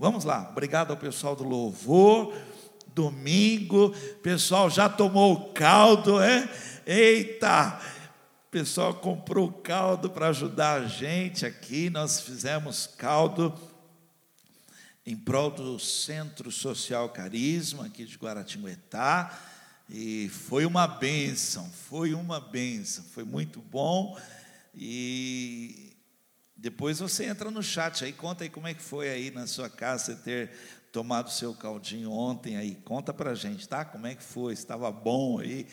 Vamos lá. Obrigado ao pessoal do louvor. Domingo, pessoal já tomou o caldo, é? Eita! Pessoal comprou caldo para ajudar a gente aqui. Nós fizemos caldo em prol do Centro Social Carisma aqui de Guaratinguetá. E foi uma bênção, foi uma bênção, foi muito bom. E depois você entra no chat aí, conta aí como é que foi aí na sua casa você ter tomado seu caldinho ontem aí. Conta pra gente, tá? Como é que foi? Estava bom aí.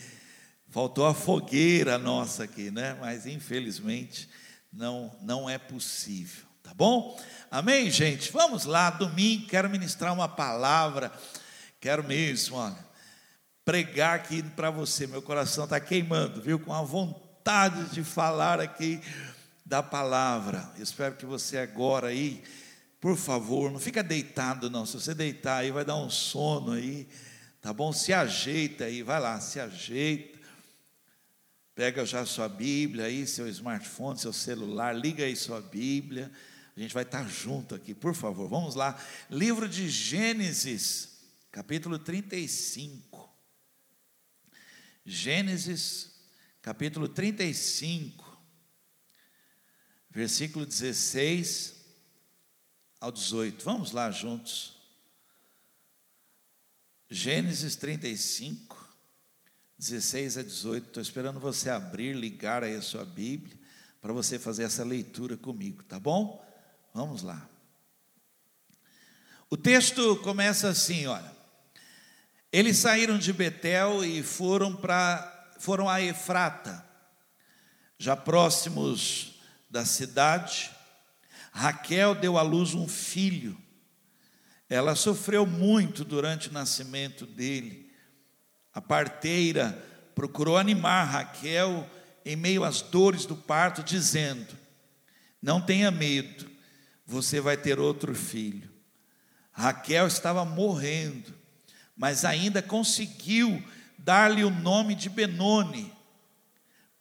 Faltou a fogueira nossa aqui, né? Mas infelizmente não não é possível, tá bom? Amém, gente. Vamos lá, domingo quero ministrar uma palavra. Quero mesmo, olha, pregar aqui para você. Meu coração está queimando, viu? Com a vontade de falar aqui da palavra. espero que você agora aí, por favor, não fica deitado não. Se você deitar aí vai dar um sono aí, tá bom? Se ajeita aí, vai lá, se ajeita. Pega já sua Bíblia aí, seu smartphone, seu celular, liga aí sua Bíblia. A gente vai estar junto aqui, por favor. Vamos lá. Livro de Gênesis, capítulo 35. Gênesis, capítulo 35, versículo 16 ao 18. Vamos lá juntos. Gênesis 35, 16 a 18. Estou esperando você abrir, ligar aí a sua Bíblia, para você fazer essa leitura comigo, tá bom? Vamos lá. O texto começa assim, olha. Eles saíram de Betel e foram para foram a Efrata, já próximos da cidade. Raquel deu à luz um filho. Ela sofreu muito durante o nascimento dele a parteira procurou animar Raquel em meio às dores do parto, dizendo: Não tenha medo, você vai ter outro filho. Raquel estava morrendo, mas ainda conseguiu dar-lhe o nome de Benoni.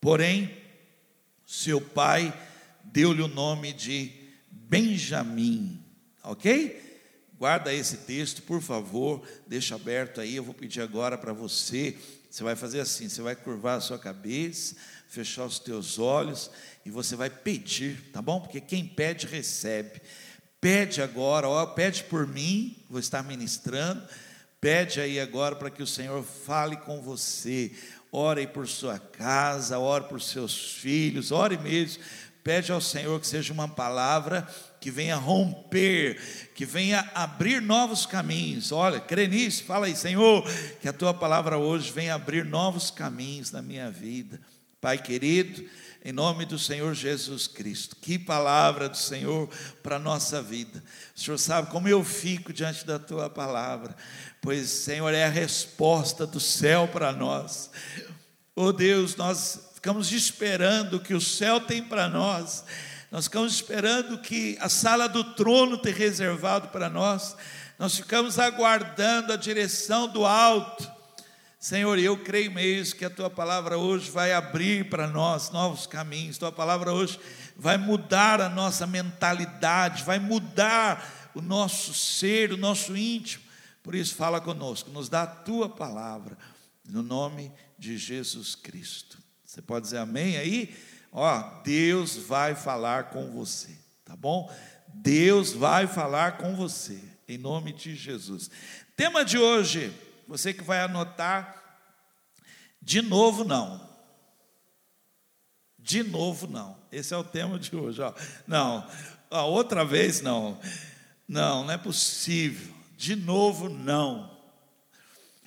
Porém, seu pai deu-lhe o nome de Benjamim. Ok? Guarda esse texto, por favor, deixa aberto aí. Eu vou pedir agora para você. Você vai fazer assim: você vai curvar a sua cabeça, fechar os teus olhos e você vai pedir, tá bom? Porque quem pede, recebe. Pede agora, ó, pede por mim, vou estar ministrando. Pede aí agora para que o Senhor fale com você. Ore por sua casa, ore por seus filhos, ore mesmo. Pede ao Senhor que seja uma palavra que venha romper, que venha abrir novos caminhos. Olha, crê nisso, fala aí, Senhor, que a tua palavra hoje venha abrir novos caminhos na minha vida. Pai querido, em nome do Senhor Jesus Cristo. Que palavra do Senhor para a nossa vida. O Senhor sabe como eu fico diante da tua palavra, pois, Senhor, é a resposta do céu para nós. Oh Deus, nós ficamos esperando o que o céu tem para nós nós ficamos esperando que a sala do trono te reservado para nós. Nós ficamos aguardando a direção do alto. Senhor, eu creio mesmo que a tua palavra hoje vai abrir para nós novos caminhos. Tua palavra hoje vai mudar a nossa mentalidade, vai mudar o nosso ser, o nosso íntimo. Por isso, fala conosco, nos dá a tua palavra, no nome de Jesus Cristo. Você pode dizer amém aí? Ó, Deus vai falar com você, tá bom? Deus vai falar com você, em nome de Jesus. Tema de hoje, você que vai anotar, de novo não. De novo não. Esse é o tema de hoje, ó. Não, outra vez não. Não, não é possível. De novo não.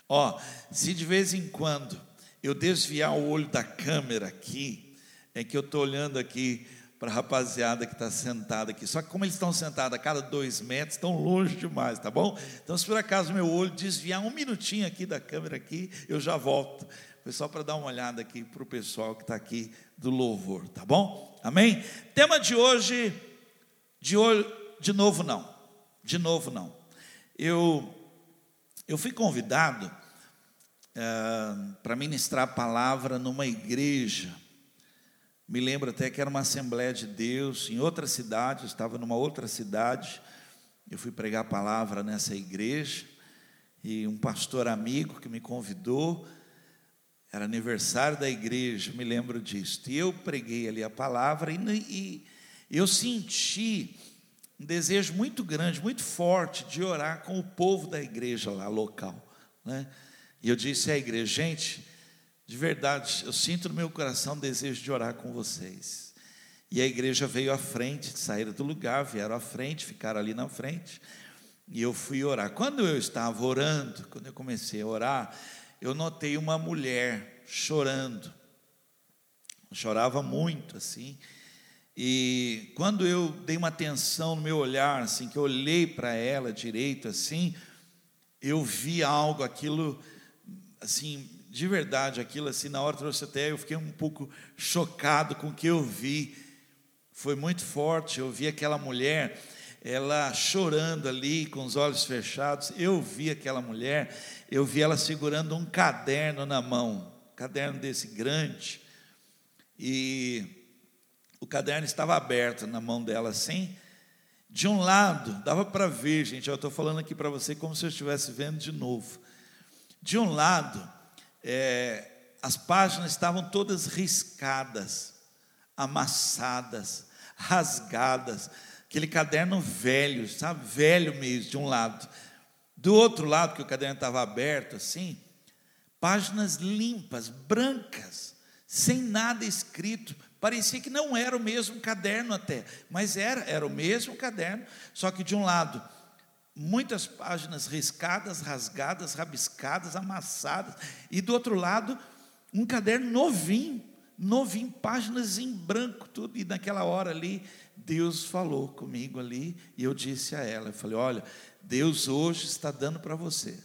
Ó, se de vez em quando eu desviar o olho da câmera aqui, é que eu estou olhando aqui para a rapaziada que está sentada aqui. Só que como eles estão sentados a cada dois metros, estão longe demais, tá bom? Então, se por acaso meu olho desviar um minutinho aqui da câmera aqui, eu já volto. Foi só para dar uma olhada aqui para o pessoal que está aqui do louvor, tá bom? Amém? Tema de hoje, de hoje, de novo não, de novo não. Eu, eu fui convidado uh, para ministrar a palavra numa igreja me lembro até que era uma Assembleia de Deus em outra cidade, eu estava numa outra cidade, eu fui pregar a palavra nessa igreja e um pastor amigo que me convidou, era aniversário da igreja, me lembro disso. E eu preguei ali a palavra e, e eu senti um desejo muito grande, muito forte de orar com o povo da igreja lá local, né? E eu disse à igreja, gente, de verdade, eu sinto no meu coração desejo de orar com vocês. E a igreja veio à frente, saíram do lugar, vieram à frente, ficaram ali na frente. E eu fui orar. Quando eu estava orando, quando eu comecei a orar, eu notei uma mulher chorando. Chorava muito assim. E quando eu dei uma atenção no meu olhar, assim, que eu olhei para ela direito assim, eu vi algo, aquilo assim, de verdade, aquilo assim, na hora trouxe até, eu fiquei um pouco chocado com o que eu vi. Foi muito forte, eu vi aquela mulher, ela chorando ali, com os olhos fechados. Eu vi aquela mulher, eu vi ela segurando um caderno na mão, um caderno desse grande. E o caderno estava aberto na mão dela assim. De um lado, dava para ver, gente, eu estou falando aqui para você como se eu estivesse vendo de novo. De um lado, é, as páginas estavam todas riscadas, amassadas, rasgadas, aquele caderno velho, sabe, velho mesmo, de um lado. Do outro lado, que o caderno estava aberto assim, páginas limpas, brancas, sem nada escrito. Parecia que não era o mesmo caderno até, mas era, era o mesmo caderno, só que de um lado muitas páginas riscadas, rasgadas, rabiscadas, amassadas, e do outro lado, um caderno novinho, novinho, páginas em branco, tudo. E naquela hora ali, Deus falou comigo ali, e eu disse a ela, eu falei, olha, Deus hoje está dando para você,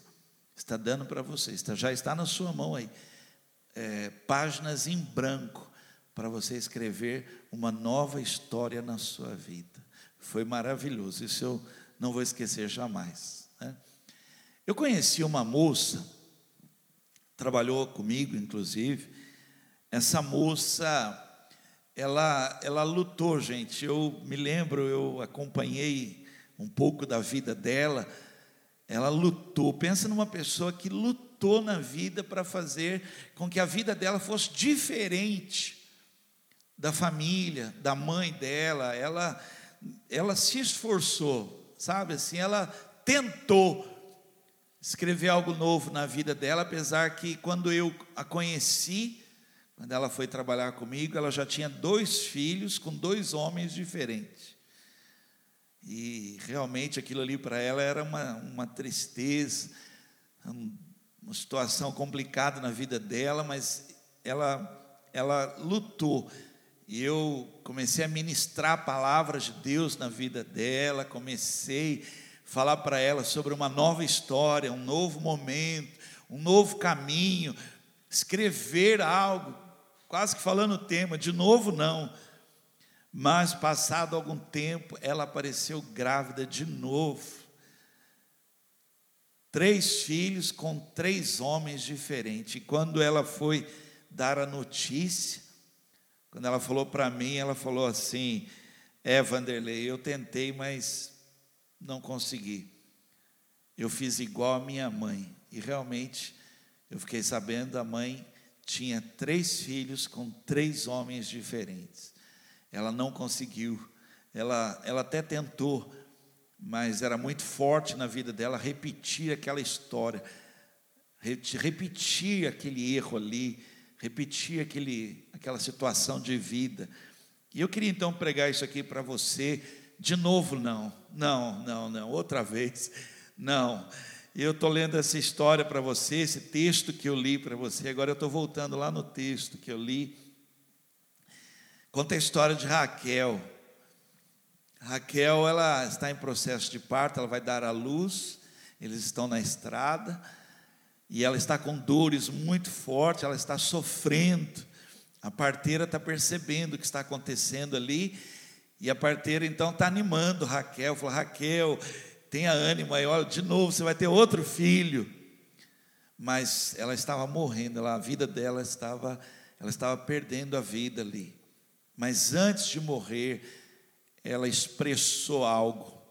está dando para você, está, já está na sua mão aí, é, páginas em branco, para você escrever uma nova história na sua vida. Foi maravilhoso, isso eu não vou esquecer jamais. Né? Eu conheci uma moça, trabalhou comigo, inclusive. Essa moça, ela, ela lutou, gente. Eu me lembro, eu acompanhei um pouco da vida dela. Ela lutou. Pensa numa pessoa que lutou na vida para fazer com que a vida dela fosse diferente da família, da mãe dela. Ela, ela se esforçou sabe assim, ela tentou escrever algo novo na vida dela, apesar que quando eu a conheci, quando ela foi trabalhar comigo, ela já tinha dois filhos com dois homens diferentes. E realmente aquilo ali para ela era uma, uma tristeza, uma situação complicada na vida dela, mas ela, ela lutou. E eu comecei a ministrar palavras de Deus na vida dela, comecei a falar para ela sobre uma nova história, um novo momento, um novo caminho, escrever algo, quase que falando o tema, de novo não. Mas passado algum tempo, ela apareceu grávida de novo. Três filhos com três homens diferentes. E quando ela foi dar a notícia, quando ela falou para mim, ela falou assim: É, Vanderlei, eu tentei, mas não consegui. Eu fiz igual a minha mãe. E realmente, eu fiquei sabendo, a mãe tinha três filhos com três homens diferentes. Ela não conseguiu. Ela, ela até tentou, mas era muito forte na vida dela repetir aquela história, repetir aquele erro ali, repetir aquele, aquela situação de vida. E eu queria então pregar isso aqui para você, de novo, não, não, não, não, outra vez, não. Eu estou lendo essa história para você, esse texto que eu li para você, agora eu estou voltando lá no texto que eu li. Conta a história de Raquel. Raquel, ela está em processo de parto, ela vai dar à luz, eles estão na estrada, e ela está com dores muito fortes, ela está sofrendo. A parteira está percebendo o que está acontecendo ali, e a parteira então está animando Raquel, fala: Raquel, tenha ânimo aí, olha, de novo você vai ter outro filho. Mas ela estava morrendo, ela, a vida dela estava, ela estava perdendo a vida ali. Mas antes de morrer, ela expressou algo.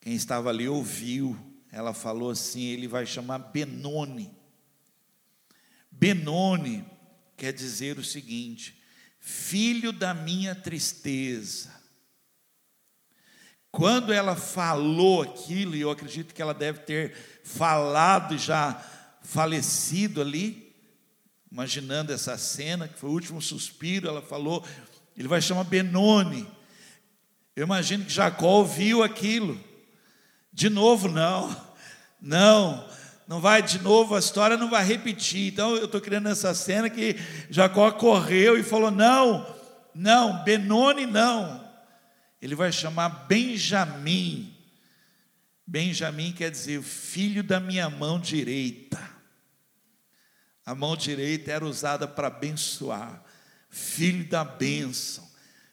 Quem estava ali ouviu. Ela falou assim: ele vai chamar Benoni. Benoni quer dizer o seguinte: filho da minha tristeza. Quando ela falou aquilo, e eu acredito que ela deve ter falado já falecido ali, imaginando essa cena, que foi o último suspiro, ela falou, ele vai chamar Benoni. Eu imagino que Jacó ouviu aquilo. De novo, não, não, não vai de novo, a história não vai repetir. Então eu estou criando essa cena que Jacó correu e falou: não, não, Benoni não. Ele vai chamar Benjamim. Benjamim quer dizer filho da minha mão direita. A mão direita era usada para abençoar, filho da bênção,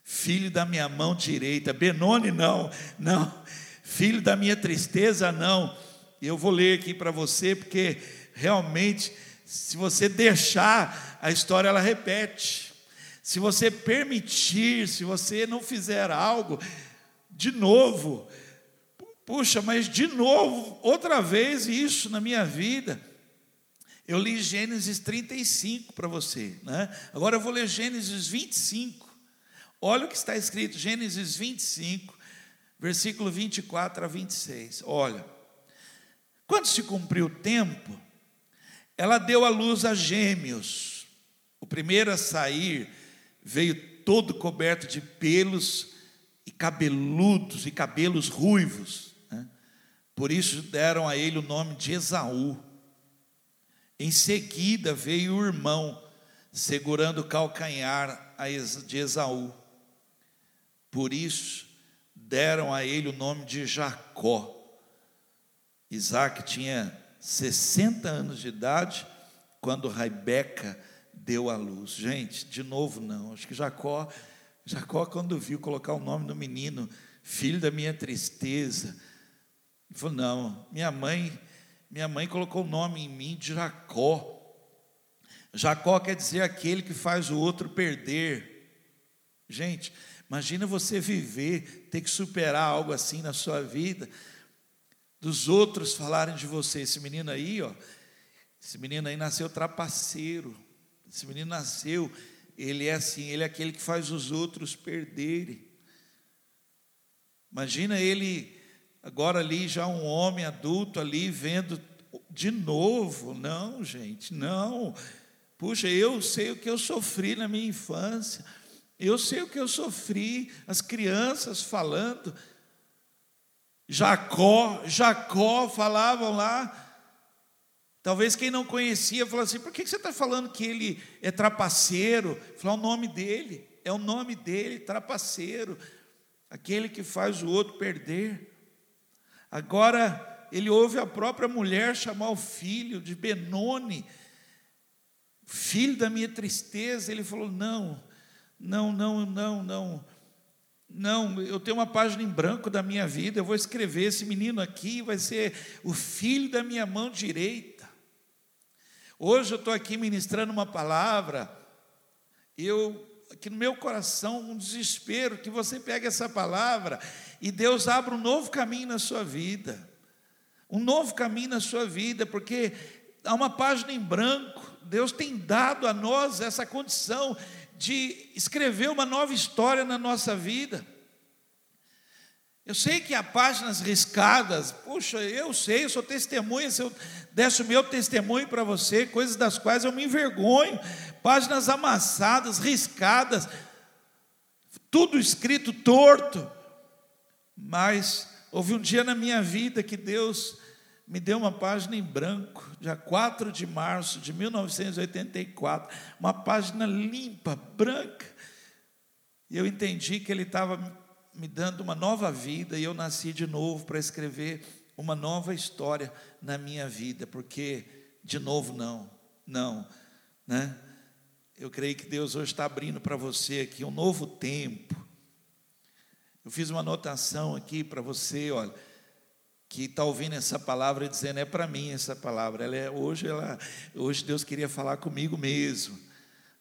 filho da minha mão direita. Benoni não, não, filho da minha tristeza não eu vou ler aqui para você, porque realmente, se você deixar, a história ela repete. Se você permitir, se você não fizer algo, de novo, puxa, mas de novo, outra vez isso na minha vida. Eu li Gênesis 35 para você, né? Agora eu vou ler Gênesis 25. Olha o que está escrito, Gênesis 25, versículo 24 a 26. Olha. Quando se cumpriu o tempo, ela deu à luz a gêmeos. O primeiro a sair veio todo coberto de pelos e cabeludos e cabelos ruivos. Né? Por isso deram a ele o nome de Esaú. Em seguida veio o irmão, segurando o calcanhar de Esaú. Por isso deram a ele o nome de Jacó. Isaac tinha 60 anos de idade quando Rebeca deu a luz. Gente, de novo não. Acho que Jacó, Jacó quando viu colocar o nome do menino, filho da minha tristeza, falou: "Não, minha mãe, minha mãe colocou o nome em mim de Jacó. Jacó quer dizer aquele que faz o outro perder. Gente, imagina você viver, ter que superar algo assim na sua vida dos outros falarem de você. Esse menino aí, ó, esse menino aí nasceu trapaceiro. Esse menino nasceu, ele é assim, ele é aquele que faz os outros perderem. Imagina ele agora ali já um homem adulto ali vendo de novo. Não, gente, não. Puxa, eu sei o que eu sofri na minha infância. Eu sei o que eu sofri, as crianças falando. Jacó, Jacó falavam lá. Talvez quem não conhecia falou assim: por que você está falando que ele é trapaceiro? Falar o nome dele, é o nome dele, trapaceiro, aquele que faz o outro perder. Agora ele ouve a própria mulher chamar o filho de Benoni, filho da minha tristeza. Ele falou: não, não, não, não, não. Não, eu tenho uma página em branco da minha vida, eu vou escrever: esse menino aqui vai ser o filho da minha mão direita. Hoje eu estou aqui ministrando uma palavra, eu, aqui no meu coração, um desespero, que você pegue essa palavra e Deus abra um novo caminho na sua vida, um novo caminho na sua vida, porque há uma página em branco, Deus tem dado a nós essa condição de escrever uma nova história na nossa vida. Eu sei que há páginas riscadas, puxa, eu sei, eu sou testemunha, se eu desse o meu testemunho para você, coisas das quais eu me envergonho, páginas amassadas, riscadas, tudo escrito torto, mas houve um dia na minha vida que Deus me deu uma página em branco, dia 4 de março de 1984, uma página limpa, branca. E eu entendi que Ele estava me dando uma nova vida e eu nasci de novo para escrever uma nova história na minha vida, porque, de novo, não, não, né? Eu creio que Deus hoje está abrindo para você aqui um novo tempo. Eu fiz uma anotação aqui para você, olha que está ouvindo essa palavra dizendo é para mim essa palavra. Ela é, hoje, ela, hoje Deus queria falar comigo mesmo,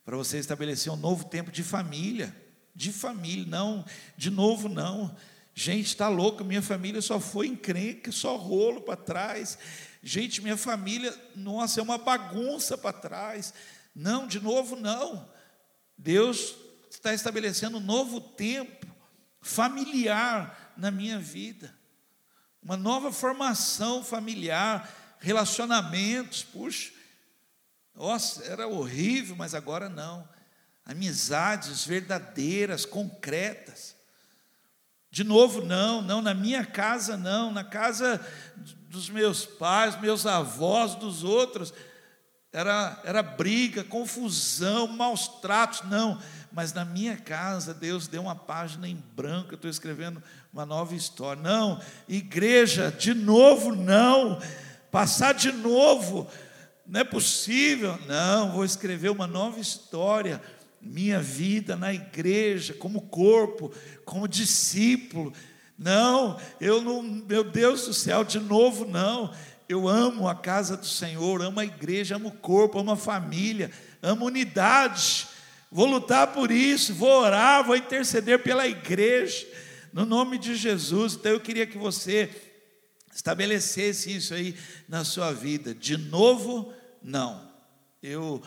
para você estabelecer um novo tempo de família, de família, não, de novo não, Gente, está louco, minha família só foi encrenca, só rolo para trás. Gente, minha família, nossa, é uma bagunça para trás. Não, de novo, não. Deus está estabelecendo um novo tempo familiar na minha vida, uma nova formação familiar, relacionamentos. Puxa, nossa, era horrível, mas agora não. Amizades verdadeiras, concretas. De novo, não, não, na minha casa não, na casa dos meus pais, meus avós, dos outros, era, era briga, confusão, maus tratos, não, mas na minha casa Deus deu uma página em branco, eu estou escrevendo uma nova história. Não, igreja, de novo, não, passar de novo, não é possível, não, vou escrever uma nova história minha vida na igreja, como corpo, como discípulo. Não, eu não, meu Deus do céu, de novo não. Eu amo a casa do Senhor, amo a igreja, amo o corpo, amo a família, amo unidade. Vou lutar por isso, vou orar, vou interceder pela igreja, no nome de Jesus. Então eu queria que você estabelecesse isso aí na sua vida. De novo, não. Eu,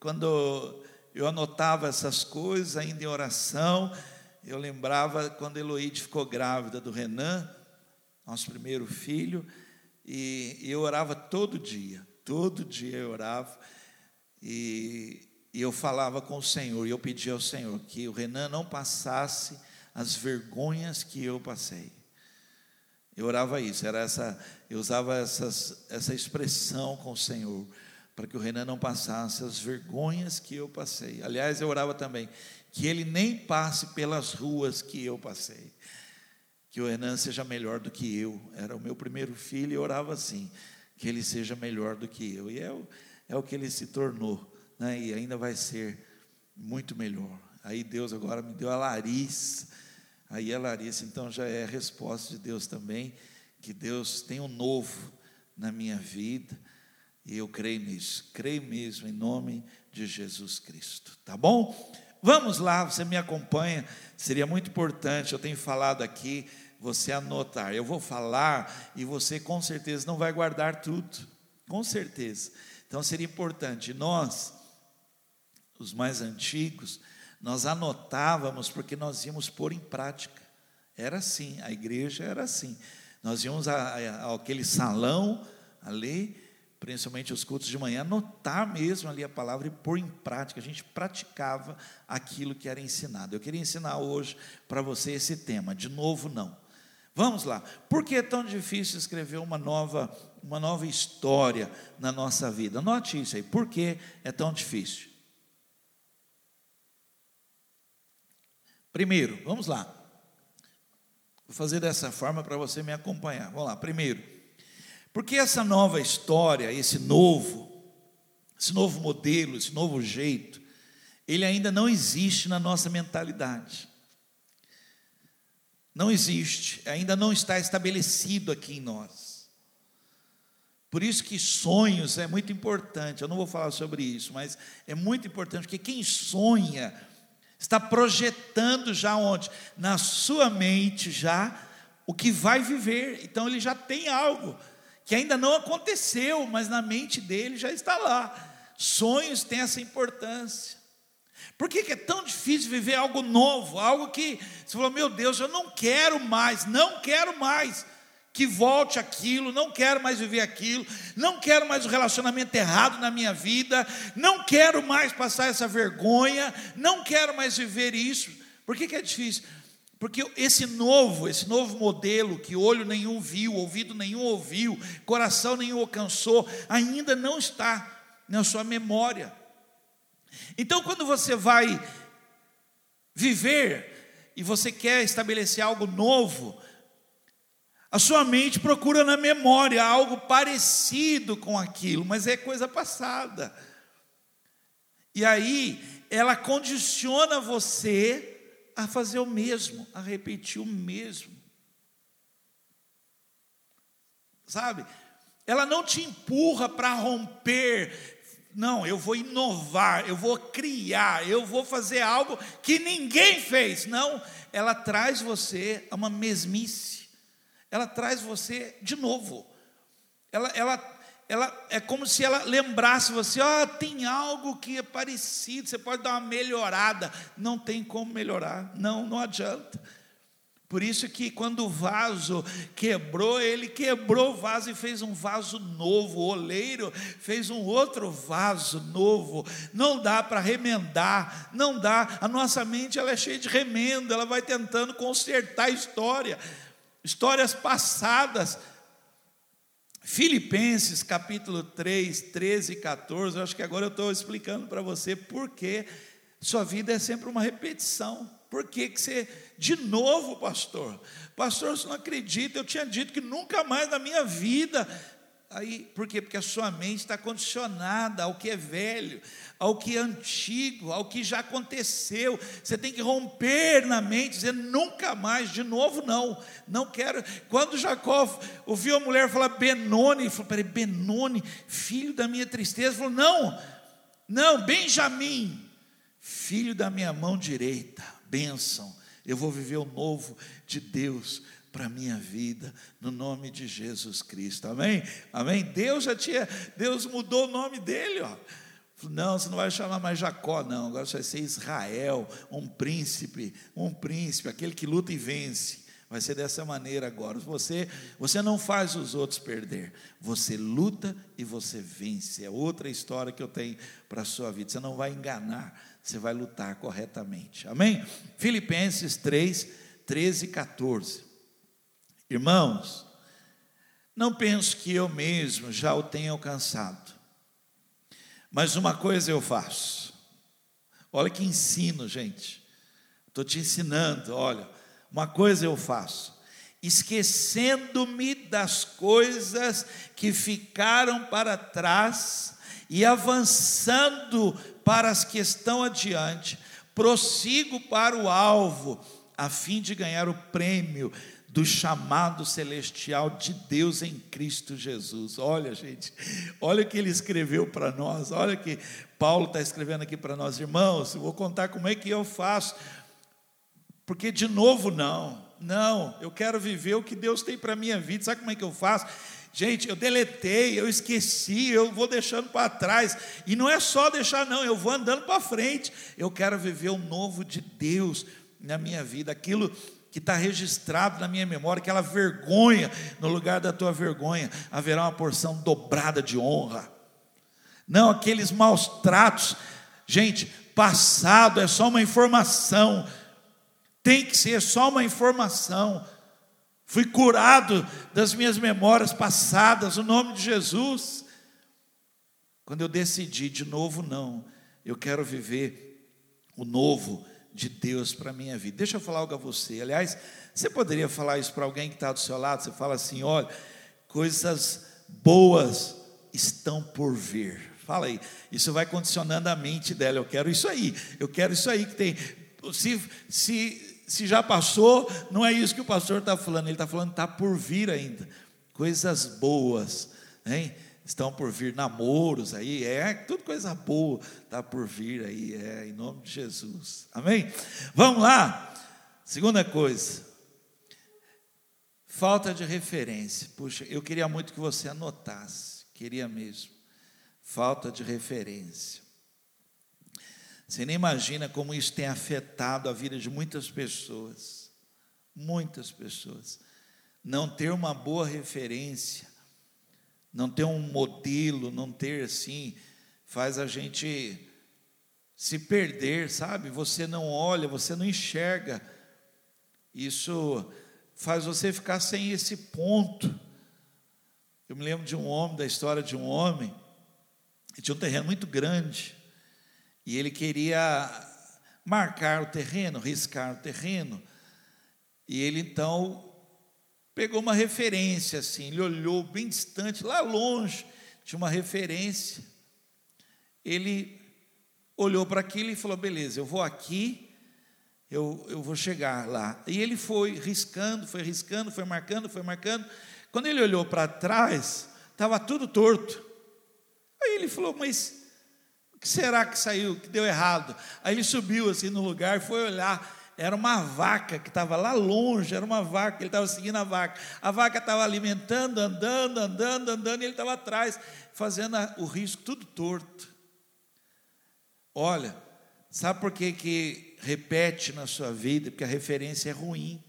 quando eu anotava essas coisas ainda em oração. Eu lembrava quando Eloíde ficou grávida do Renan, nosso primeiro filho, e, eu orava todo dia, todo dia eu orava, e, e eu falava com o Senhor, e eu pedia ao Senhor que o Renan não passasse as vergonhas que eu passei. Eu orava isso, era essa, eu usava essas, essa expressão com o Senhor para que o Renan não passasse as vergonhas que eu passei. Aliás, eu orava também que ele nem passe pelas ruas que eu passei. Que o Renan seja melhor do que eu. Era o meu primeiro filho e eu orava assim: que ele seja melhor do que eu. E é o, é o que ele se tornou, né? e ainda vai ser muito melhor. Aí Deus agora me deu a Larissa. Aí a Larissa, então, já é a resposta de Deus também, que Deus tem um novo na minha vida e eu creio nisso, creio mesmo em nome de Jesus Cristo, tá bom? Vamos lá, você me acompanha, seria muito importante, eu tenho falado aqui, você anotar. Eu vou falar e você com certeza não vai guardar tudo, com certeza. Então seria importante, nós, os mais antigos, nós anotávamos porque nós íamos pôr em prática. Era assim, a igreja era assim. Nós íamos àquele salão ali principalmente os cultos de manhã, anotar mesmo ali a palavra e pôr em prática. A gente praticava aquilo que era ensinado. Eu queria ensinar hoje para você esse tema. De novo, não. Vamos lá. Por que é tão difícil escrever uma nova, uma nova história na nossa vida? Anote isso aí. Por que é tão difícil? Primeiro, vamos lá. Vou fazer dessa forma para você me acompanhar. Vamos lá. Primeiro, porque essa nova história, esse novo, esse novo modelo, esse novo jeito, ele ainda não existe na nossa mentalidade. Não existe, ainda não está estabelecido aqui em nós. Por isso que sonhos é muito importante. Eu não vou falar sobre isso, mas é muito importante porque quem sonha está projetando já onde? Na sua mente já o que vai viver. Então ele já tem algo que ainda não aconteceu, mas na mente dele já está lá. Sonhos têm essa importância. Por que, é tão difícil viver algo novo, algo que você falou, meu Deus, eu não quero mais, não quero mais que volte aquilo, não quero mais viver aquilo, não quero mais o relacionamento errado na minha vida, não quero mais passar essa vergonha, não quero mais viver isso. Por que, que é difícil? Porque esse novo, esse novo modelo que olho nenhum viu, ouvido nenhum ouviu, coração nenhum alcançou, ainda não está na sua memória. Então, quando você vai viver e você quer estabelecer algo novo, a sua mente procura na memória algo parecido com aquilo, mas é coisa passada. E aí, ela condiciona você a fazer o mesmo, a repetir o mesmo. Sabe? Ela não te empurra para romper, não, eu vou inovar, eu vou criar, eu vou fazer algo que ninguém fez. Não, ela traz você a uma mesmice, ela traz você de novo. Ela, ela, ela é como se ela lembrasse você: ó, oh, tem algo que é parecido, você pode dar uma melhorada. Não tem como melhorar, não, não adianta. Por isso que quando o vaso quebrou, ele quebrou o vaso e fez um vaso novo. O oleiro fez um outro vaso novo. Não dá para remendar, não dá. A nossa mente ela é cheia de remendo, ela vai tentando consertar a história, histórias passadas. Filipenses capítulo 3, 13 e 14, eu acho que agora eu estou explicando para você por que sua vida é sempre uma repetição. Por que, que você, de novo, pastor? Pastor, você não acredita, eu tinha dito que nunca mais na minha vida. Aí, por quê? Porque a sua mente está condicionada ao que é velho, ao que é antigo, ao que já aconteceu. Você tem que romper na mente, dizer nunca mais, de novo não, não quero. Quando Jacó ouviu a mulher falar Benoni, ele falou: peraí, Benoni, filho da minha tristeza, ele falou: não, não, Benjamim, filho da minha mão direita bênção. Eu vou viver o novo de Deus para a minha vida, no nome de Jesus Cristo. Amém? Amém? Deus já tinha, Deus mudou o nome dele, ó. Não, você não vai chamar mais Jacó, não. Agora você vai ser Israel, um príncipe, um príncipe, aquele que luta e vence. Vai ser dessa maneira agora. Você, você não faz os outros perder. Você luta e você vence. É outra história que eu tenho para a sua vida. Você não vai enganar você vai lutar corretamente. Amém? Filipenses 3, 13 e 14. Irmãos, não penso que eu mesmo já o tenha alcançado, mas uma coisa eu faço. Olha que ensino, gente. Estou te ensinando, olha. Uma coisa eu faço, esquecendo-me das coisas que ficaram para trás e avançando para as que estão adiante, prossigo para o alvo, a fim de ganhar o prêmio do chamado celestial de Deus em Cristo Jesus. Olha, gente, olha o que ele escreveu para nós, olha que Paulo está escrevendo aqui para nós, irmãos. Eu vou contar como é que eu faço, porque de novo, não, não, eu quero viver o que Deus tem para a minha vida, sabe como é que eu faço? Gente, eu deletei, eu esqueci, eu vou deixando para trás. E não é só deixar, não, eu vou andando para frente. Eu quero viver o novo de Deus na minha vida, aquilo que está registrado na minha memória, aquela vergonha, no lugar da tua vergonha, haverá uma porção dobrada de honra. Não aqueles maus tratos, gente, passado é só uma informação, tem que ser só uma informação. Fui curado das minhas memórias passadas, no nome de Jesus. Quando eu decidi de novo, não, eu quero viver o novo de Deus para a minha vida. Deixa eu falar algo a você. Aliás, você poderia falar isso para alguém que está do seu lado? Você fala assim: olha, coisas boas estão por vir. Fala aí, isso vai condicionando a mente dela. Eu quero isso aí, eu quero isso aí que tem. Se, se se já passou, não é isso que o pastor está falando, ele está falando está por vir ainda. Coisas boas, hein? Estão por vir namoros aí, é tudo coisa boa está por vir aí, é em nome de Jesus, amém? Vamos lá, segunda coisa, falta de referência. Puxa, eu queria muito que você anotasse, queria mesmo, falta de referência. Você nem imagina como isso tem afetado a vida de muitas pessoas. Muitas pessoas. Não ter uma boa referência, não ter um modelo, não ter assim, faz a gente se perder, sabe? Você não olha, você não enxerga. Isso faz você ficar sem esse ponto. Eu me lembro de um homem, da história de um homem, que tinha um terreno muito grande. E ele queria marcar o terreno, riscar o terreno. E ele então pegou uma referência assim, ele olhou bem distante, lá longe, tinha uma referência. Ele olhou para aquilo e falou: beleza, eu vou aqui, eu, eu vou chegar lá. E ele foi riscando, foi riscando, foi marcando, foi marcando. Quando ele olhou para trás, estava tudo torto. Aí ele falou: mas que será que saiu, que deu errado? Aí ele subiu assim no lugar foi olhar. Era uma vaca que estava lá longe, era uma vaca, ele estava seguindo a vaca. A vaca estava alimentando, andando, andando, andando, e ele estava atrás, fazendo o risco tudo torto. Olha, sabe por que, que repete na sua vida? Porque a referência é ruim.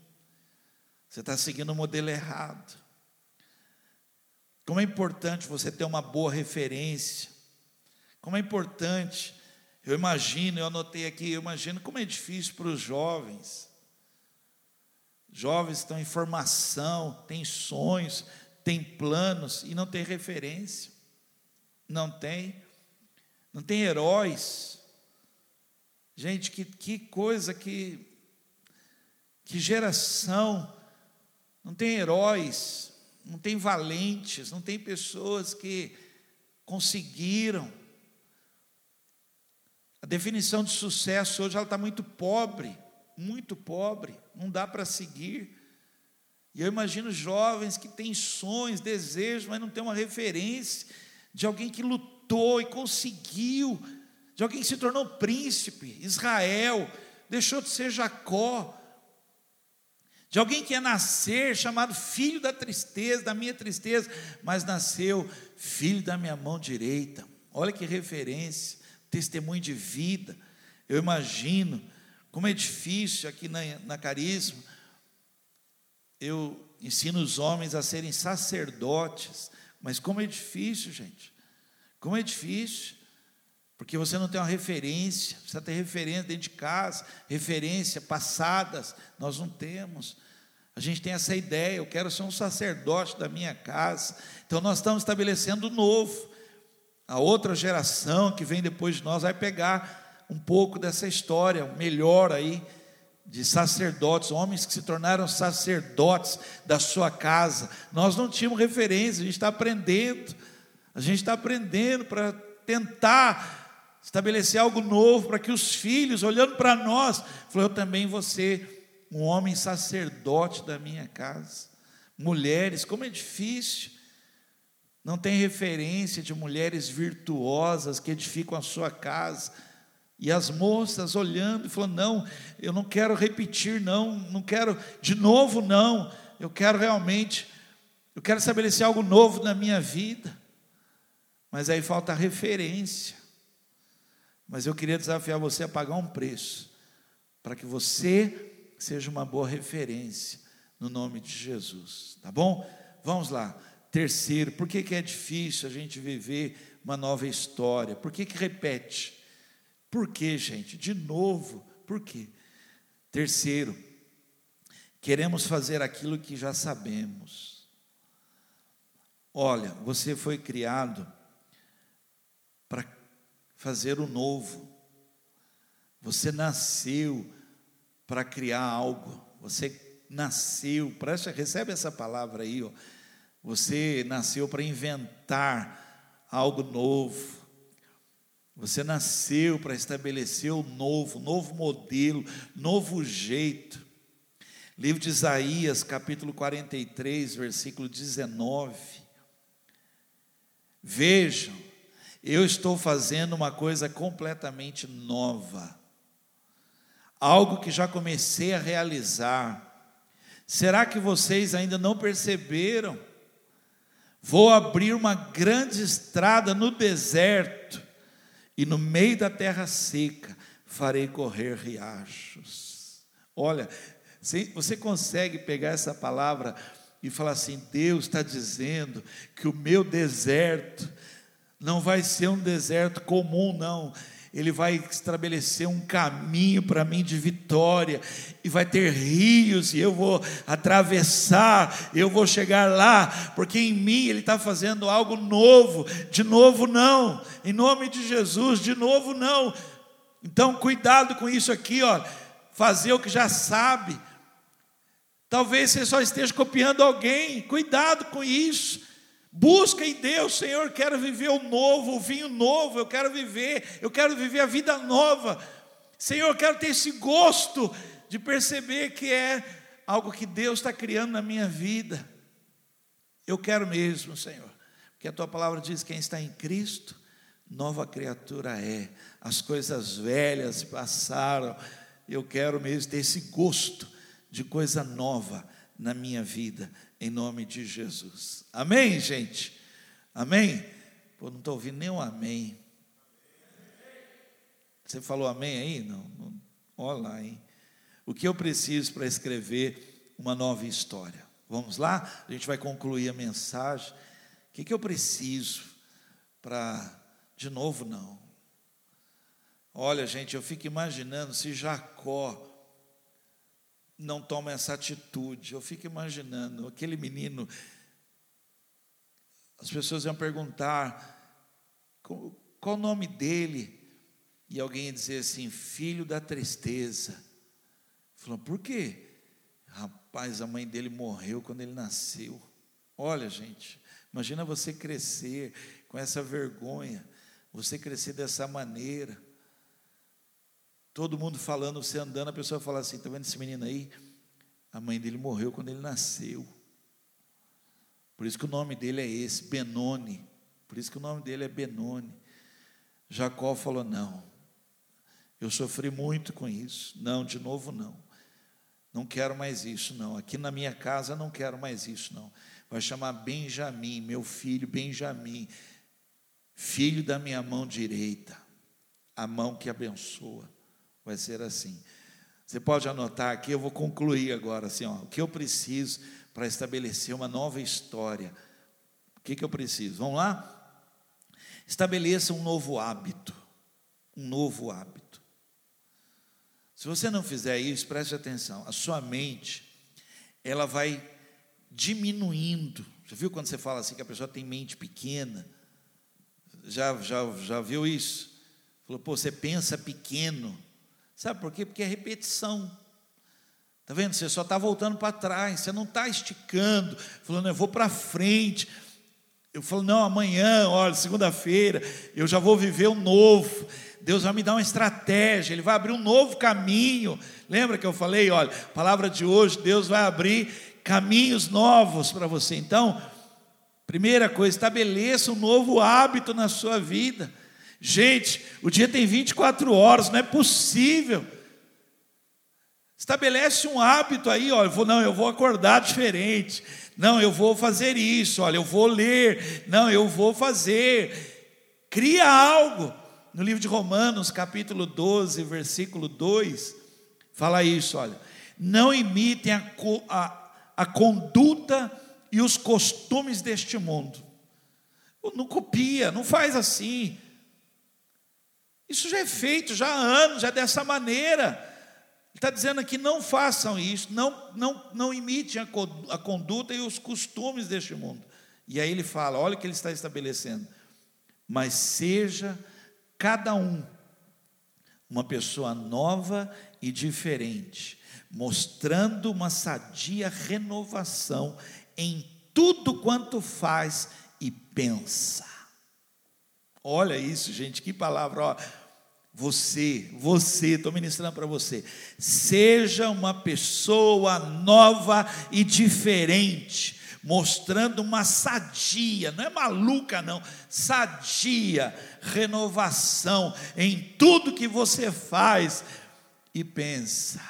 Você está seguindo o modelo errado. Como é importante você ter uma boa referência. Como é importante, eu imagino, eu anotei aqui, eu imagino como é difícil para os jovens. Jovens estão em formação, têm sonhos, têm planos e não tem referência. Não tem. Não tem heróis. Gente, que, que coisa, que, que geração. Não tem heróis não tem valentes, não tem pessoas que conseguiram. A definição de sucesso hoje ela está muito pobre, muito pobre, não dá para seguir. E eu imagino jovens que têm sonhos, desejos, mas não tem uma referência de alguém que lutou e conseguiu, de alguém que se tornou príncipe, Israel, deixou de ser Jacó, de alguém que ia nascer chamado filho da tristeza, da minha tristeza, mas nasceu filho da minha mão direita. Olha que referência, testemunho de vida. Eu imagino como é difícil aqui na, na Carisma. Eu ensino os homens a serem sacerdotes, mas como é difícil, gente. Como é difícil. Porque você não tem uma referência, precisa ter referência dentro de casa, referência passadas, nós não temos. A gente tem essa ideia, eu quero ser um sacerdote da minha casa. Então nós estamos estabelecendo o novo. A outra geração que vem depois de nós vai pegar um pouco dessa história, melhor aí, de sacerdotes, homens que se tornaram sacerdotes da sua casa. Nós não tínhamos referência, a gente está aprendendo, a gente está aprendendo para tentar estabelecer algo novo, para que os filhos, olhando para nós, falou, eu também vou ser um homem sacerdote da minha casa. Mulheres, como é difícil. Não tem referência de mulheres virtuosas que edificam a sua casa. E as moças olhando e falando: não, eu não quero repetir, não, não quero de novo, não. Eu quero realmente, eu quero estabelecer algo novo na minha vida. Mas aí falta referência. Mas eu queria desafiar você a pagar um preço, para que você seja uma boa referência no nome de Jesus, tá bom? Vamos lá. Terceiro, por que, que é difícil a gente viver uma nova história? Por que, que repete? Por que, gente? De novo, por quê? Terceiro, queremos fazer aquilo que já sabemos. Olha, você foi criado para fazer o novo. Você nasceu para criar algo. Você nasceu, presta, recebe essa palavra aí, ó. Você nasceu para inventar algo novo. Você nasceu para estabelecer o novo, novo modelo, novo jeito. Livro de Isaías, capítulo 43, versículo 19. Vejam, eu estou fazendo uma coisa completamente nova algo que já comecei a realizar. Será que vocês ainda não perceberam? Vou abrir uma grande estrada no deserto, e no meio da terra seca farei correr riachos. Olha, você consegue pegar essa palavra e falar assim: Deus está dizendo que o meu deserto não vai ser um deserto comum, não. Ele vai estabelecer um caminho para mim de vitória, e vai ter rios, e eu vou atravessar, eu vou chegar lá, porque em mim Ele está fazendo algo novo, de novo não, em nome de Jesus, de novo não. Então, cuidado com isso aqui, ó, fazer o que já sabe. Talvez você só esteja copiando alguém, cuidado com isso. Busca em Deus, Senhor, quero viver o novo, o vinho novo, eu quero viver, eu quero viver a vida nova. Senhor, quero ter esse gosto de perceber que é algo que Deus está criando na minha vida. Eu quero mesmo, Senhor, porque a tua palavra diz: quem está em Cristo, nova criatura é. As coisas velhas passaram. Eu quero mesmo ter esse gosto de coisa nova na minha vida, em nome de Jesus. Amém, gente? Amém? Pô, não estou ouvindo nenhum amém. Você falou amém aí? Não, não. Olha lá, hein? O que eu preciso para escrever uma nova história? Vamos lá? A gente vai concluir a mensagem. O que, que eu preciso para. De novo, não. Olha, gente, eu fico imaginando se Jacó não toma essa atitude. Eu fico imaginando aquele menino. As pessoas iam perguntar qual, o nome dele. E alguém ia dizer assim: filho da tristeza. Falou, por quê? Rapaz, a mãe dele morreu quando ele nasceu. Olha, gente, imagina você crescer com essa vergonha, você crescer dessa maneira. Todo mundo falando, você andando, a pessoa fala assim: está vendo esse menino aí? A mãe dele morreu quando ele nasceu. Por isso que o nome dele é esse, Benoni. Por isso que o nome dele é Benoni. Jacó falou: não, eu sofri muito com isso. Não, de novo não. Não quero mais isso, não. Aqui na minha casa não quero mais isso, não. Vai chamar Benjamim, meu filho Benjamim, filho da minha mão direita, a mão que abençoa. Vai ser assim. Você pode anotar aqui, eu vou concluir agora assim, ó, o que eu preciso para estabelecer uma nova história. O que, que eu preciso? Vamos lá? Estabeleça um novo hábito. Um novo hábito. Se você não fizer isso, preste atenção, a sua mente, ela vai diminuindo. Já viu quando você fala assim que a pessoa tem mente pequena? Já, já, já viu isso? Falou, pô, você pensa pequeno. Sabe por quê? Porque é repetição. Está vendo? Você só está voltando para trás, você não está esticando, falando, eu vou para frente. Eu falo, não, amanhã, olha, segunda-feira, eu já vou viver um novo. Deus vai me dar uma estratégia, Ele vai abrir um novo caminho. Lembra que eu falei, olha, palavra de hoje, Deus vai abrir caminhos novos para você. Então, primeira coisa, estabeleça um novo hábito na sua vida. Gente, o dia tem 24 horas, não é possível. Estabelece um hábito aí, eu vou, não, eu vou acordar diferente. Não, eu vou fazer isso, olha, eu vou ler. Não, eu vou fazer. Cria algo no livro de Romanos, capítulo 12, versículo 2, fala isso, olha. Não imitem a, a, a conduta e os costumes deste mundo. Não copia, não faz assim. Isso já é feito já há anos, já é dessa maneira. Ele está dizendo aqui: não façam isso, não, não, não imitem a, a conduta e os costumes deste mundo. E aí ele fala: olha o que ele está estabelecendo. Mas seja cada um uma pessoa nova e diferente, mostrando uma sadia renovação em tudo quanto faz e pensa. Olha isso, gente, que palavra, ó. Você, você, estou ministrando para você. Seja uma pessoa nova e diferente mostrando uma sadia, não é maluca, não, sadia renovação em tudo que você faz e pensa.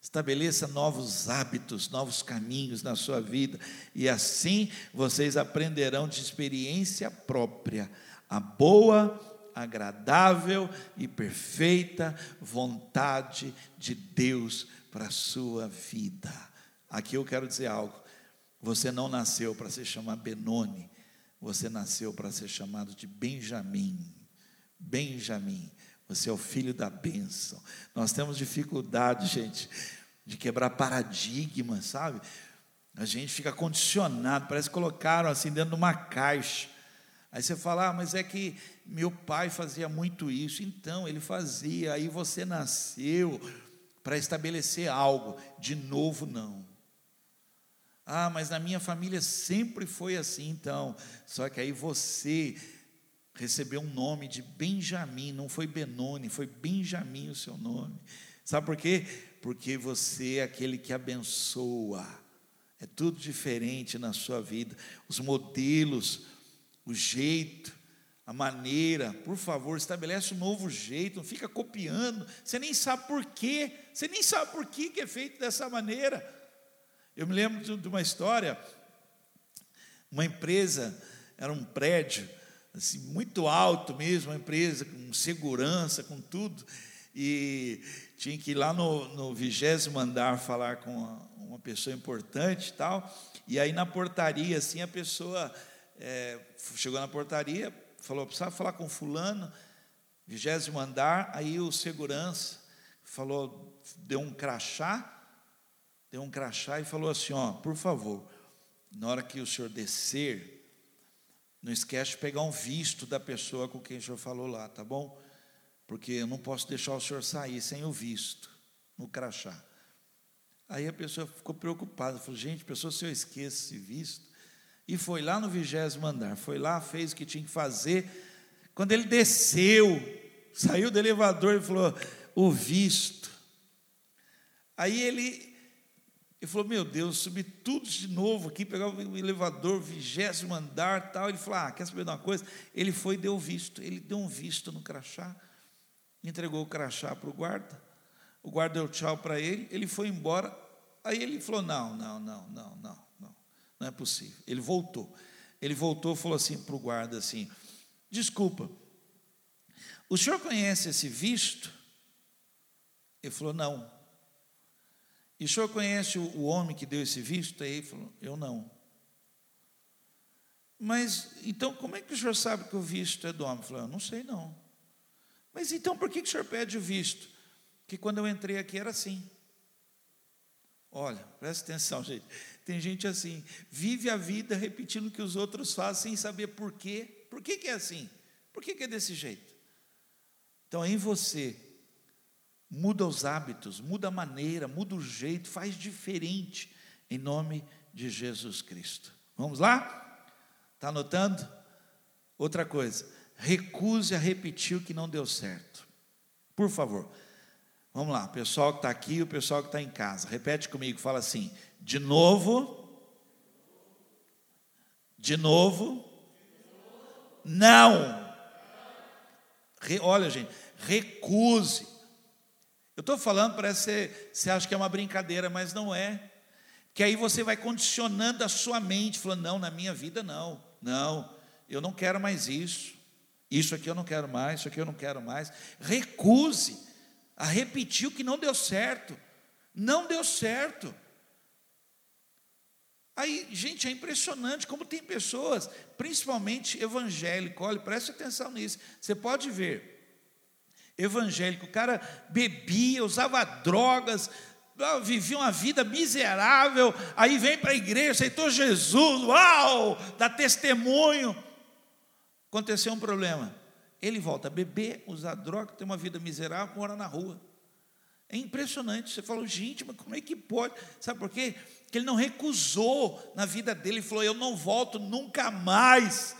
Estabeleça novos hábitos, novos caminhos na sua vida, e assim vocês aprenderão de experiência própria a boa, agradável e perfeita vontade de Deus para a sua vida. Aqui eu quero dizer algo. Você não nasceu para ser chamado Benoni, você nasceu para ser chamado de Benjamim. Benjamim, você é o filho da bênção. Nós temos dificuldade, gente, de quebrar paradigmas, sabe? A gente fica condicionado, parece que colocaram assim dentro de uma caixa. Aí você fala, ah, mas é que meu pai fazia muito isso. Então, ele fazia, aí você nasceu para estabelecer algo. De novo, não. Ah, mas na minha família sempre foi assim, então. Só que aí você recebeu um nome de Benjamim, não foi Benoni, foi Benjamim o seu nome. Sabe por quê? Porque você é aquele que abençoa. É tudo diferente na sua vida. Os modelos, o jeito, a maneira, por favor, estabelece um novo jeito, não fica copiando, você nem sabe por quê, você nem sabe por que é feito dessa maneira. Eu me lembro de uma história, uma empresa, era um prédio, assim, muito alto mesmo, uma empresa com segurança, com tudo, e tinha que ir lá no vigésimo andar falar com uma, uma, pessoa importante e tal, e aí na portaria, assim, a pessoa é, chegou na portaria, falou, precisava falar com fulano, vigésimo andar, aí o segurança falou, deu um crachá, deu um crachá e falou assim, ó, por favor, na hora que o senhor descer, não esquece de pegar um visto da pessoa com quem o senhor falou lá, tá bom? Porque eu não posso deixar o senhor sair sem o visto, no crachá. Aí a pessoa ficou preocupada, falou, gente, pessoa, se eu esqueço esse visto, e foi lá no vigésimo andar, foi lá, fez o que tinha que fazer. Quando ele desceu, saiu do elevador e falou: O visto. Aí ele, ele falou: Meu Deus, subi tudo de novo aqui, pegar o elevador, vigésimo andar tal. Ele falou: Ah, quer saber de uma coisa? Ele foi e deu visto. Ele deu um visto no crachá, entregou o crachá para o guarda. O guarda deu tchau para ele, ele foi embora. Aí ele falou: Não, não, não, não, não. Não é possível. Ele voltou. Ele voltou e falou assim para o guarda assim: Desculpa, o senhor conhece esse visto? Ele falou: Não. E o senhor conhece o homem que deu esse visto? Aí ele falou: Eu não. Mas então como é que o senhor sabe que o visto é do homem? Ele falou: Eu não sei não. Mas então por que o senhor pede o visto? Que quando eu entrei aqui era assim. Olha, presta atenção, gente. Tem gente assim, vive a vida repetindo o que os outros fazem sem saber por quê. Por que, que é assim? Por que, que é desse jeito? Então, em você, muda os hábitos, muda a maneira, muda o jeito, faz diferente, em nome de Jesus Cristo. Vamos lá? Está anotando? Outra coisa, recuse a repetir o que não deu certo. Por favor. Vamos lá, o pessoal que está aqui e o pessoal que está em casa. Repete comigo, fala assim: de novo, de novo, não. Re, olha, gente, recuse. Eu estou falando, parece que você acha que é uma brincadeira, mas não é. Que aí você vai condicionando a sua mente, falando: não, na minha vida não, não, eu não quero mais isso, isso aqui eu não quero mais, isso aqui eu não quero mais. Recuse a repetir o que não deu certo. Não deu certo. Aí, gente, é impressionante como tem pessoas, principalmente evangélico, olha, preste atenção nisso. Você pode ver, evangélico, o cara bebia, usava drogas, ah, vivia uma vida miserável, aí vem para a igreja, aceitou Jesus, uau, dá testemunho. Aconteceu um problema ele volta a beber, usar droga, ter uma vida miserável, mora na rua. É impressionante. Você fala, gente, mas como é que pode? Sabe por quê? Porque ele não recusou na vida dele, ele falou: Eu não volto nunca mais.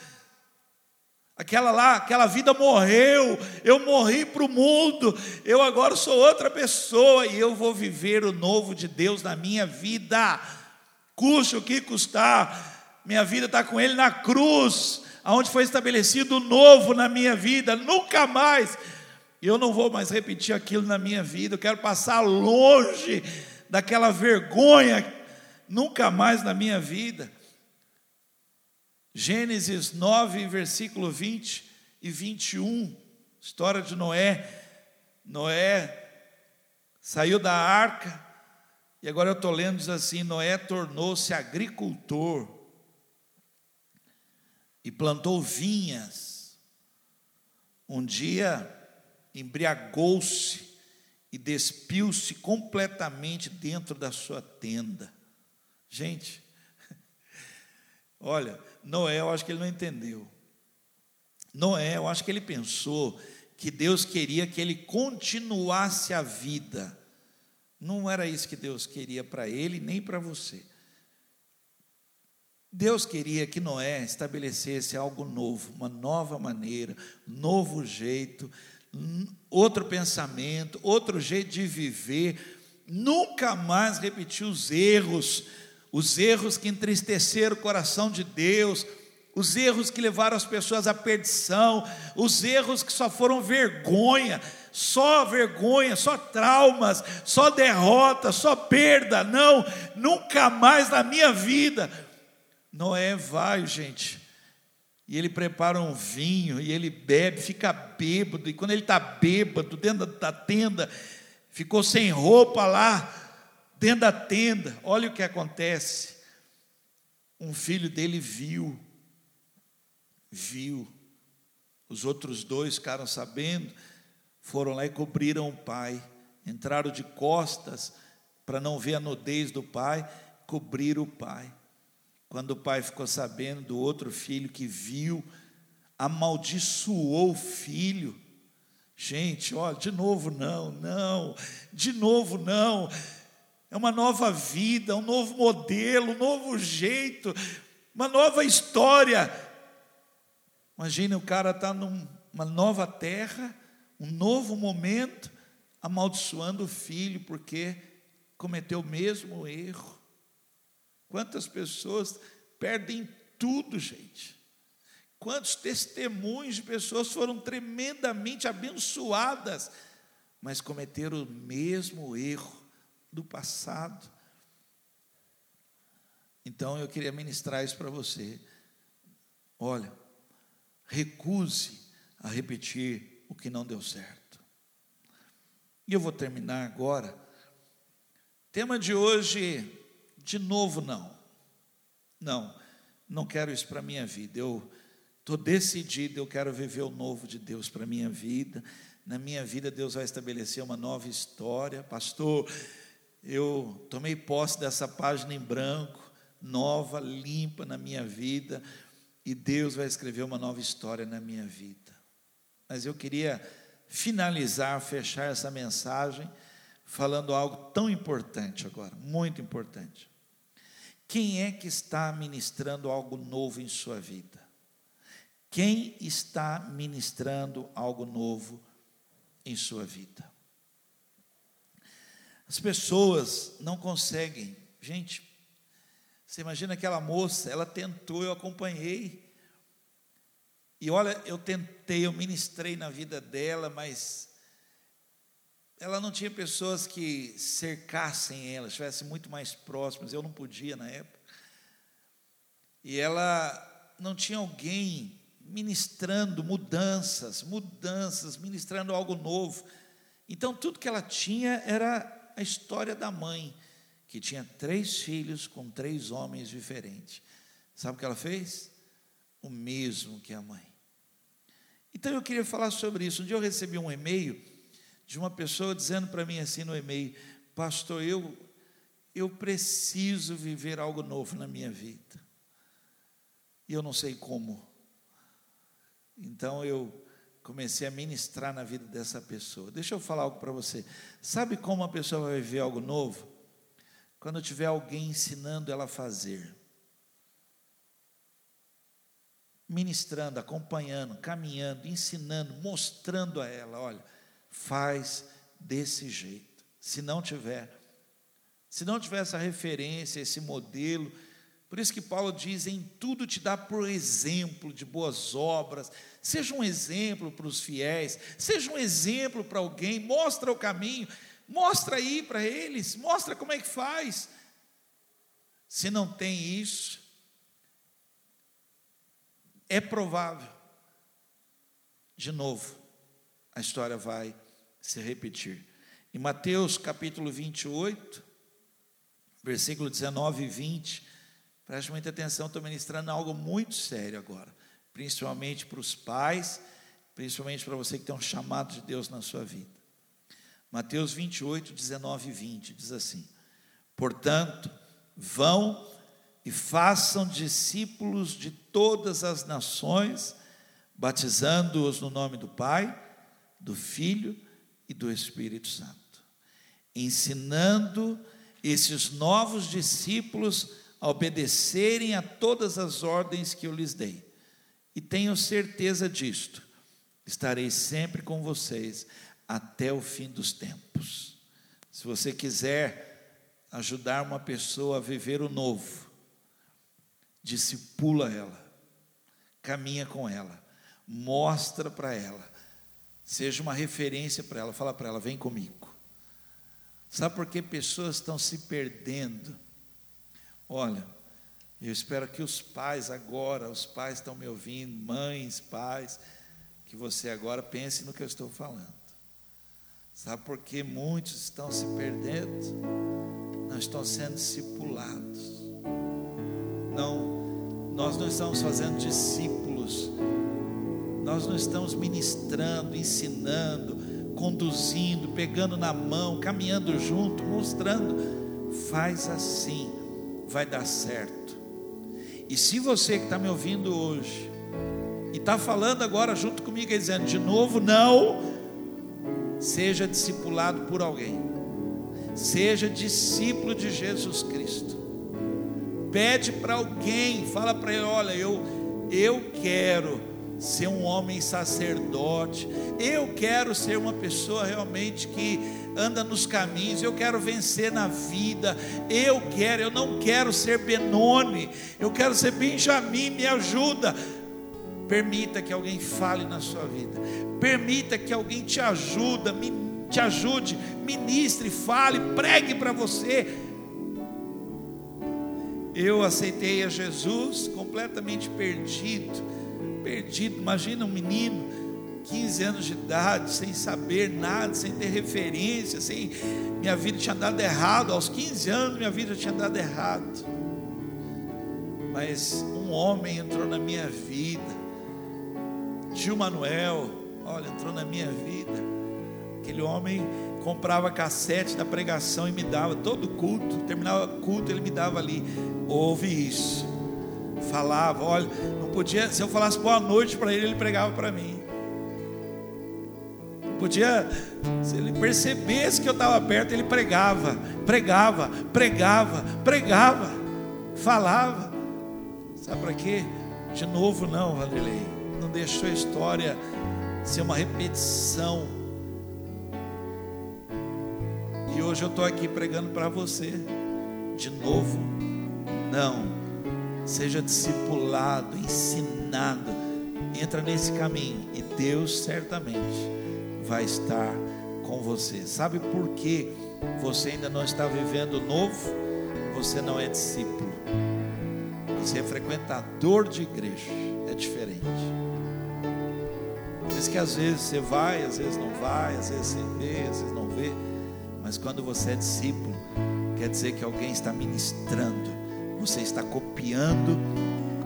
Aquela lá, aquela vida morreu, eu morri para o mundo, eu agora sou outra pessoa e eu vou viver o novo de Deus na minha vida, custe o que custar, minha vida está com Ele na cruz, aonde foi estabelecido novo na minha vida, nunca mais. Eu não vou mais repetir aquilo na minha vida, eu quero passar longe daquela vergonha, nunca mais na minha vida. Gênesis 9, versículo 20 e 21, história de Noé. Noé saiu da arca, e agora eu estou lendo, diz assim: Noé tornou-se agricultor e plantou vinhas. Um dia embriagou-se e despiu-se completamente dentro da sua tenda. Gente, olha, Noé, eu acho que ele não entendeu. Noé, eu acho que ele pensou que Deus queria que ele continuasse a vida. Não era isso que Deus queria para ele, nem para você. Deus queria que Noé estabelecesse algo novo, uma nova maneira, novo jeito, outro pensamento, outro jeito de viver, nunca mais repetir os erros, os erros que entristeceram o coração de Deus, os erros que levaram as pessoas à perdição, os erros que só foram vergonha, só vergonha, só traumas, só derrota, só perda. Não, nunca mais na minha vida. Noé vai, gente, e ele prepara um vinho, e ele bebe, fica bêbado, e quando ele está bêbado, dentro da tenda, ficou sem roupa lá, dentro da tenda, olha o que acontece. Um filho dele viu viu. Os outros dois ficaram sabendo, foram lá e cobriram o pai. Entraram de costas para não ver a nudez do pai, cobriram o pai. Quando o pai ficou sabendo do outro filho que viu, amaldiçoou o filho. Gente, olha, de novo não, não, de novo não. É uma nova vida, um novo modelo, um novo jeito, uma nova história. Imagina o cara está numa nova terra, um novo momento, amaldiçoando o filho porque cometeu o mesmo erro. Quantas pessoas perdem tudo, gente. Quantos testemunhos de pessoas foram tremendamente abençoadas, mas cometeram o mesmo erro do passado. Então eu queria ministrar isso para você. Olha, recuse a repetir o que não deu certo. E eu vou terminar agora. Tema de hoje, de novo não. Não, não quero isso para a minha vida. Eu estou decidido, eu quero viver o novo de Deus para a minha vida. Na minha vida, Deus vai estabelecer uma nova história. Pastor, eu tomei posse dessa página em branco, nova, limpa na minha vida e Deus vai escrever uma nova história na minha vida. Mas eu queria finalizar, fechar essa mensagem falando algo tão importante agora, muito importante. Quem é que está ministrando algo novo em sua vida? Quem está ministrando algo novo em sua vida? As pessoas não conseguem, gente, você imagina aquela moça, ela tentou, eu acompanhei. E olha, eu tentei, eu ministrei na vida dela, mas ela não tinha pessoas que cercassem ela, estivessem muito mais próximas. Eu não podia na época. E ela não tinha alguém ministrando mudanças, mudanças, ministrando algo novo. Então tudo que ela tinha era a história da mãe que tinha três filhos com três homens diferentes. Sabe o que ela fez? O mesmo que a mãe. Então eu queria falar sobre isso. Um dia eu recebi um e-mail de uma pessoa dizendo para mim assim no e-mail: Pastor, eu, eu preciso viver algo novo na minha vida. E eu não sei como. Então eu comecei a ministrar na vida dessa pessoa. Deixa eu falar algo para você. Sabe como uma pessoa vai viver algo novo? quando tiver alguém ensinando ela a fazer. Ministrando, acompanhando, caminhando, ensinando, mostrando a ela: olha, faz desse jeito. Se não tiver, se não tiver essa referência, esse modelo, por isso que Paulo diz: em tudo te dá por exemplo de boas obras, seja um exemplo para os fiéis, seja um exemplo para alguém, mostra o caminho. Mostra aí para eles, mostra como é que faz. Se não tem isso, é provável, de novo, a história vai se repetir. Em Mateus capítulo 28, versículo 19 e 20, preste muita atenção, estou ministrando algo muito sério agora, principalmente para os pais, principalmente para você que tem um chamado de Deus na sua vida. Mateus 28, 19 e 20 diz assim: Portanto, vão e façam discípulos de todas as nações, batizando-os no nome do Pai, do Filho e do Espírito Santo, ensinando esses novos discípulos a obedecerem a todas as ordens que eu lhes dei. E tenho certeza disto, estarei sempre com vocês até o fim dos tempos. Se você quiser ajudar uma pessoa a viver o novo, discipula ela, caminha com ela, mostra para ela, seja uma referência para ela, fala para ela, vem comigo. Sabe por que pessoas estão se perdendo? Olha, eu espero que os pais agora, os pais estão me ouvindo, mães, pais, que você agora pense no que eu estou falando. Sabe por que muitos estão se perdendo? Não estão sendo discipulados. Não, nós não estamos fazendo discípulos. Nós não estamos ministrando, ensinando, conduzindo, pegando na mão, caminhando junto, mostrando. Faz assim, vai dar certo. E se você que está me ouvindo hoje, e está falando agora junto comigo, dizendo de novo, não, seja discipulado por alguém, seja discípulo de Jesus Cristo. Pede para alguém, fala para ele: olha, eu, eu quero ser um homem sacerdote, eu quero ser uma pessoa realmente que anda nos caminhos, eu quero vencer na vida, eu quero, eu não quero ser Benoni, eu quero ser Benjamim, me ajuda. Permita que alguém fale na sua vida, permita que alguém te ajude, te ajude, ministre, fale, pregue para você. Eu aceitei a Jesus completamente perdido perdido. Imagina um menino, 15 anos de idade, sem saber nada, sem ter referência, sem minha vida tinha dado errado. Aos 15 anos minha vida tinha dado errado. Mas um homem entrou na minha vida. Tio Manuel, olha, entrou na minha vida. Aquele homem comprava cassete da pregação e me dava todo culto, terminava culto, ele me dava ali. Ouve isso falava, olha, não podia, se eu falasse boa noite para ele, ele pregava para mim. Não podia, se ele percebesse que eu estava perto, ele pregava, pregava, pregava, pregava, falava. Sabe para quê? De novo não, Vanderlei. Não deixou a história ser uma repetição. E hoje eu estou aqui pregando para você. De novo, não seja discipulado, ensinado, entra nesse caminho e Deus certamente vai estar com você. Sabe por que você ainda não está vivendo novo? Você não é discípulo. Você é frequentador de igreja, é diferente. Por isso que às vezes você vai, às vezes não vai, às vezes você vê, às vezes não vê. Mas quando você é discípulo, quer dizer que alguém está ministrando você está copiando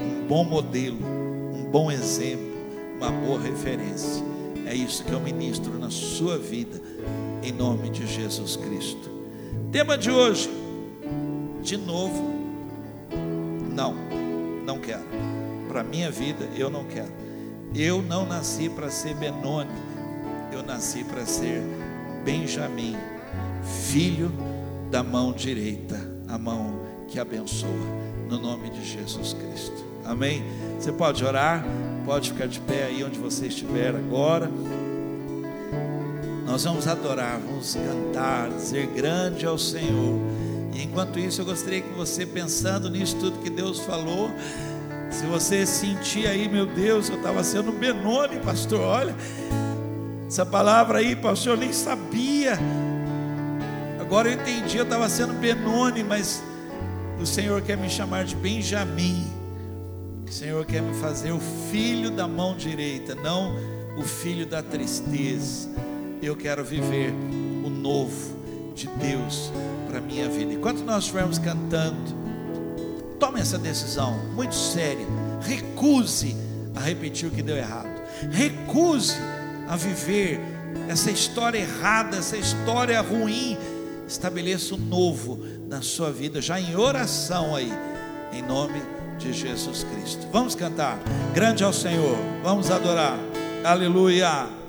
um bom modelo, um bom exemplo, uma boa referência. É isso que eu ministro na sua vida, em nome de Jesus Cristo. Tema de hoje, de novo, não, não quero. Para minha vida, eu não quero. Eu não nasci para ser Benoni, eu nasci para ser Benjamim, filho da mão direita, a mão que abençoa, no nome de Jesus Cristo. Amém? Você pode orar, pode ficar de pé aí onde você estiver agora. Nós vamos adorar, vamos cantar, dizer grande ao Senhor. E enquanto isso, eu gostaria que você, pensando nisso tudo que Deus falou, se você sentir aí, meu Deus, eu estava sendo Benoni, pastor, olha, essa palavra aí, pastor, eu nem sabia. Agora eu entendi, eu estava sendo Benoni, mas o Senhor quer me chamar de Benjamim. O Senhor quer me fazer o filho da mão direita, não o filho da tristeza. Eu quero viver o novo de Deus para minha vida. Enquanto nós estivermos cantando, tome essa decisão muito séria. Recuse a repetir o que deu errado. Recuse a viver essa história errada, essa história ruim. Estabeleça o novo na sua vida, já em oração aí, em nome de Jesus Cristo. Vamos cantar. Grande ao Senhor. Vamos adorar. Aleluia.